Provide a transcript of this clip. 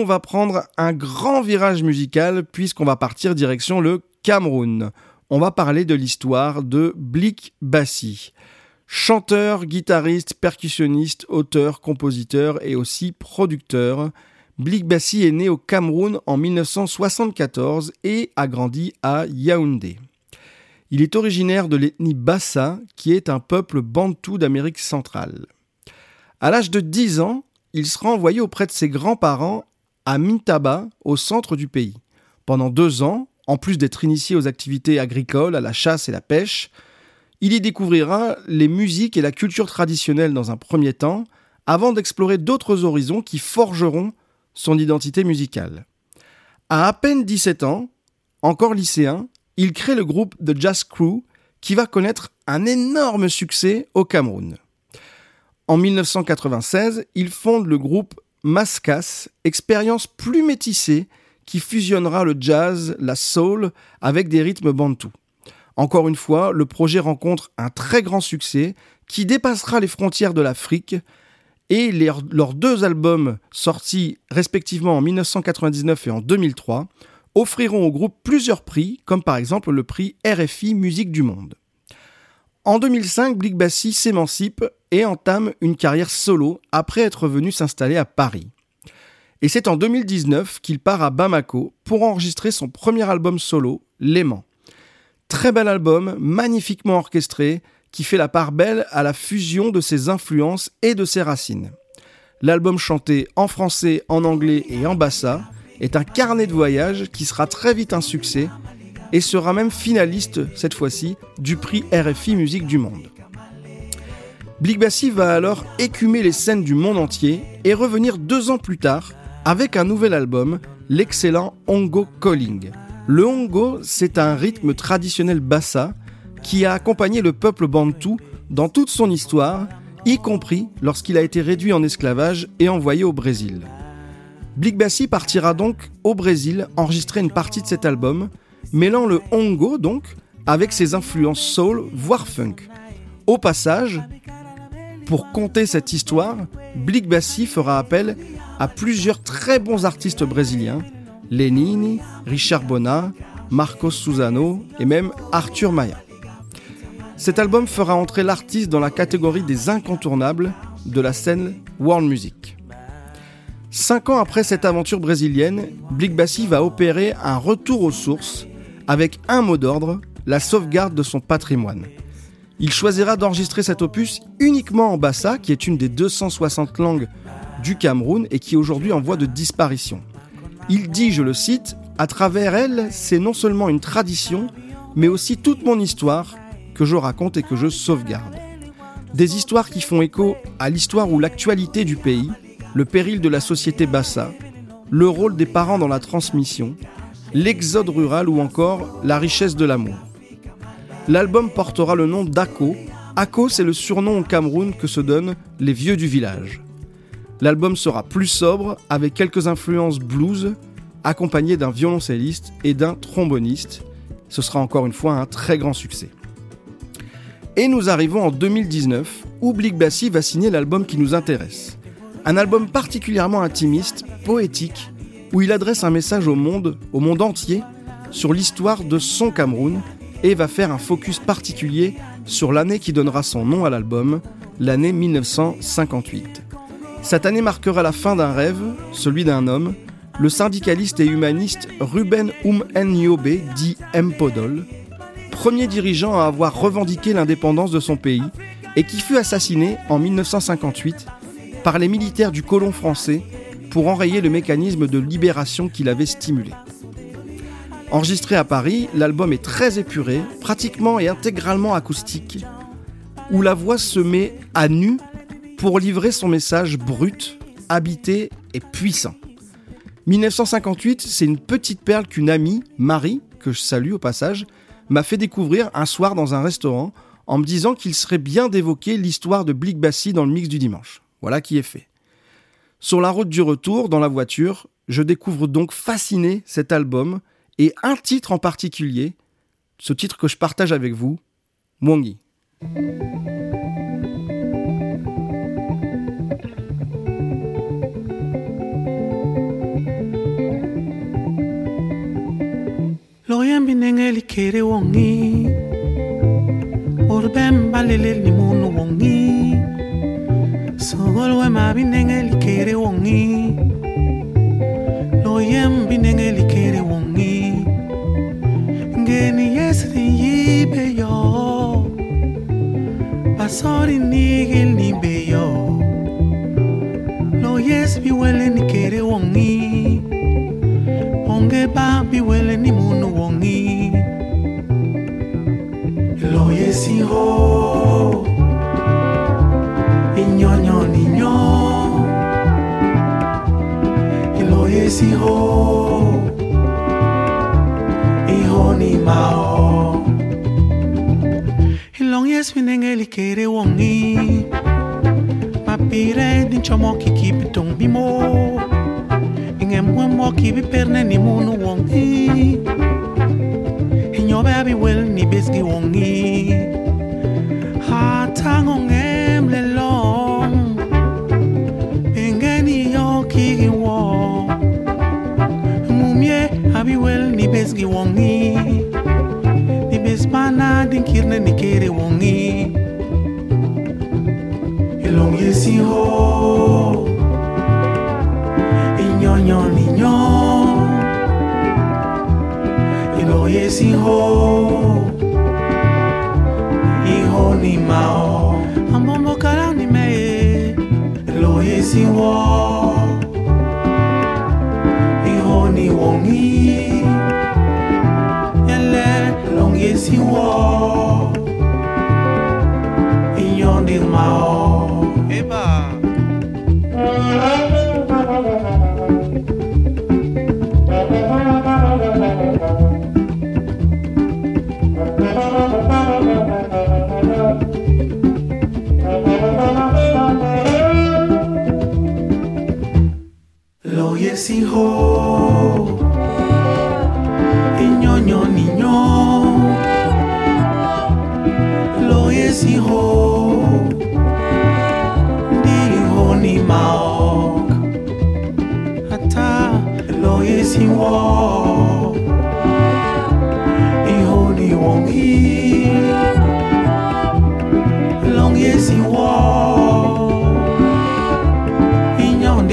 on va prendre un grand virage musical puisqu'on va partir direction le Cameroun. On va parler de l'histoire de Blik Bassi. Chanteur, guitariste, percussionniste, auteur, compositeur et aussi producteur, Blik Bassi est né au Cameroun en 1974 et a grandi à Yaoundé. Il est originaire de l'ethnie Bassa, qui est un peuple bantou d'Amérique centrale. À l'âge de 10 ans, il sera envoyé auprès de ses grands-parents à Mintaba, au centre du pays. Pendant deux ans, en plus d'être initié aux activités agricoles, à la chasse et la pêche, il y découvrira les musiques et la culture traditionnelle dans un premier temps, avant d'explorer d'autres horizons qui forgeront son identité musicale. À à peine 17 ans, encore lycéen, il crée le groupe The Jazz Crew qui va connaître un énorme succès au Cameroun. En 1996, il fonde le groupe Mascas, expérience plus métissée qui fusionnera le jazz, la soul avec des rythmes bantous. Encore une fois, le projet rencontre un très grand succès qui dépassera les frontières de l'Afrique et leurs deux albums sortis respectivement en 1999 et en 2003 offriront au groupe plusieurs prix, comme par exemple le prix RFI Musique du Monde. En 2005, Blick Bassi s'émancipe et entame une carrière solo après être venu s'installer à Paris. Et c'est en 2019 qu'il part à Bamako pour enregistrer son premier album solo, L'aimant. Très bel album, magnifiquement orchestré, qui fait la part belle à la fusion de ses influences et de ses racines. L'album chanté en français, en anglais et en bassa est un carnet de voyage qui sera très vite un succès et sera même finaliste, cette fois-ci, du prix RFI Musique du Monde. Blik Bassi va alors écumer les scènes du monde entier et revenir deux ans plus tard avec un nouvel album, l'excellent Hongo Calling. Le Hongo, c'est un rythme traditionnel bassa qui a accompagné le peuple bantou dans toute son histoire, y compris lorsqu'il a été réduit en esclavage et envoyé au Brésil. Blik Bassi partira donc au Brésil enregistrer une partie de cet album, mêlant le hongo donc avec ses influences soul voire funk. Au passage, pour conter cette histoire, Blik Bassi fera appel à plusieurs très bons artistes brésiliens, Lenini, Richard Bona, Marcos Susano et même Arthur Maya. Cet album fera entrer l'artiste dans la catégorie des incontournables de la scène world music. Cinq ans après cette aventure brésilienne, Blik Bassi va opérer un retour aux sources avec un mot d'ordre, la sauvegarde de son patrimoine. Il choisira d'enregistrer cet opus uniquement en bassa, qui est une des 260 langues du Cameroun et qui est aujourd'hui en voie de disparition. Il dit, je le cite, à travers elle, c'est non seulement une tradition, mais aussi toute mon histoire que je raconte et que je sauvegarde. Des histoires qui font écho à l'histoire ou l'actualité du pays, le péril de la société bassa, le rôle des parents dans la transmission, l'exode rural ou encore la richesse de l'amour. L'album portera le nom d'Ako. Ako, c'est le surnom au Cameroun que se donnent les vieux du village. L'album sera plus sobre, avec quelques influences blues, accompagné d'un violoncelliste et d'un tromboniste. Ce sera encore une fois un très grand succès. Et nous arrivons en 2019, où Blick Bassi va signer l'album qui nous intéresse. Un album particulièrement intimiste, poétique, où il adresse un message au monde, au monde entier, sur l'histoire de son Cameroun et va faire un focus particulier sur l'année qui donnera son nom à l'album, l'année 1958. Cette année marquera la fin d'un rêve, celui d'un homme, le syndicaliste et humaniste Ruben Um Nyobe, dit Mpodol, premier dirigeant à avoir revendiqué l'indépendance de son pays et qui fut assassiné en 1958 par les militaires du colon français pour enrayer le mécanisme de libération qu'il avait stimulé. Enregistré à Paris, l'album est très épuré, pratiquement et intégralement acoustique, où la voix se met à nu pour livrer son message brut, habité et puissant. 1958, c'est une petite perle qu'une amie, Marie, que je salue au passage, m'a fait découvrir un soir dans un restaurant en me disant qu'il serait bien d'évoquer l'histoire de Blick Bassi dans le mix du dimanche. Voilà qui est fait. Sur la route du retour, dans la voiture, je découvre donc fasciné cet album et un titre en particulier, ce titre que je partage avec vous, Mwangi. binenge likere wongi. Lo yem binenge likere wongi. Ngeni yesri yibe yo. Basori nigil nibe yo. Lo yes bi wele Yesi ho Iho ni mao. Ilong yes minengeli kere wongi. Mapire din chomo kiki pitong bimo Inge mwe mo kibi perne ni munu wongi. Inyobe abi wel ni besgi wongi wongi. Ni besmana din kirne ni kere wongi. Ilong yesi ho. Inyonyo ninyo Ilo yesi ho. Iho ni mao. Ambombo kala ni me. Ilo yesi wo Lo yesi ho Iñoño niño. Lo yesi ho Di ho ni maok. Ata lo yesi wo